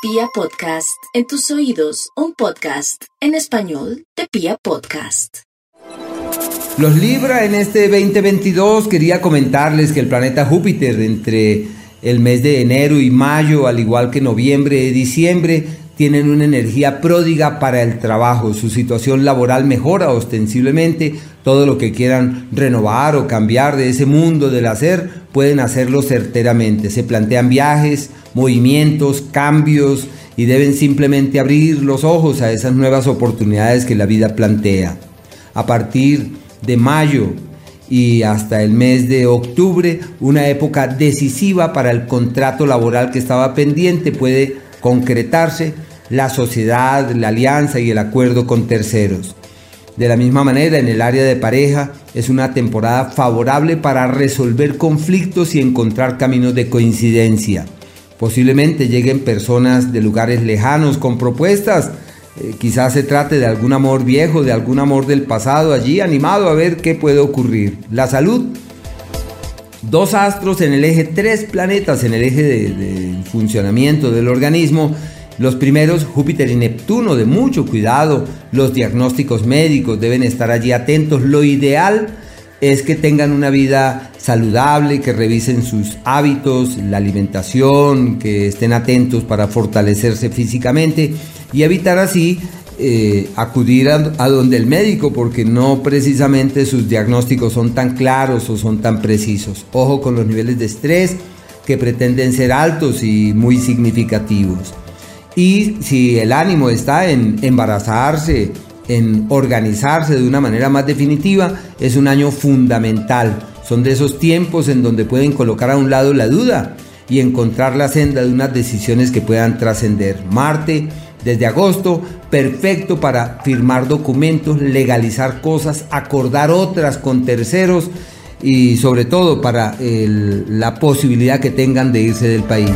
Pia Podcast, en tus oídos, un podcast en español de Pia Podcast. Los Libra en este 2022 quería comentarles que el planeta Júpiter entre el mes de enero y mayo, al igual que noviembre y diciembre, tienen una energía pródiga para el trabajo, su situación laboral mejora ostensiblemente, todo lo que quieran renovar o cambiar de ese mundo del hacer, pueden hacerlo certeramente. Se plantean viajes, movimientos, cambios y deben simplemente abrir los ojos a esas nuevas oportunidades que la vida plantea. A partir de mayo y hasta el mes de octubre, una época decisiva para el contrato laboral que estaba pendiente puede concretarse la sociedad, la alianza y el acuerdo con terceros. De la misma manera, en el área de pareja es una temporada favorable para resolver conflictos y encontrar caminos de coincidencia. Posiblemente lleguen personas de lugares lejanos con propuestas. Eh, quizás se trate de algún amor viejo, de algún amor del pasado allí, animado a ver qué puede ocurrir. La salud. Dos astros en el eje, tres planetas en el eje de funcionamiento del organismo los primeros, Júpiter y Neptuno, de mucho cuidado. Los diagnósticos médicos deben estar allí atentos. Lo ideal es que tengan una vida saludable, que revisen sus hábitos, la alimentación, que estén atentos para fortalecerse físicamente y evitar así eh, acudir a, a, donde el médico porque no precisamente sus diagnósticos son tan claros o son tan precisos. Ojo con los niveles de estrés que pretenden ser altos y muy significativos. Y si el ánimo está en embarazarse, en organizarse de una manera más definitiva, es un año fundamental. Son de esos tiempos en donde pueden colocar a un lado la duda y encontrar la senda de unas decisiones que puedan trascender. Marte, desde agosto, perfecto para firmar documentos, legalizar cosas, acordar otras con terceros y sobre todo para la posibilidad que tengan de irse del país.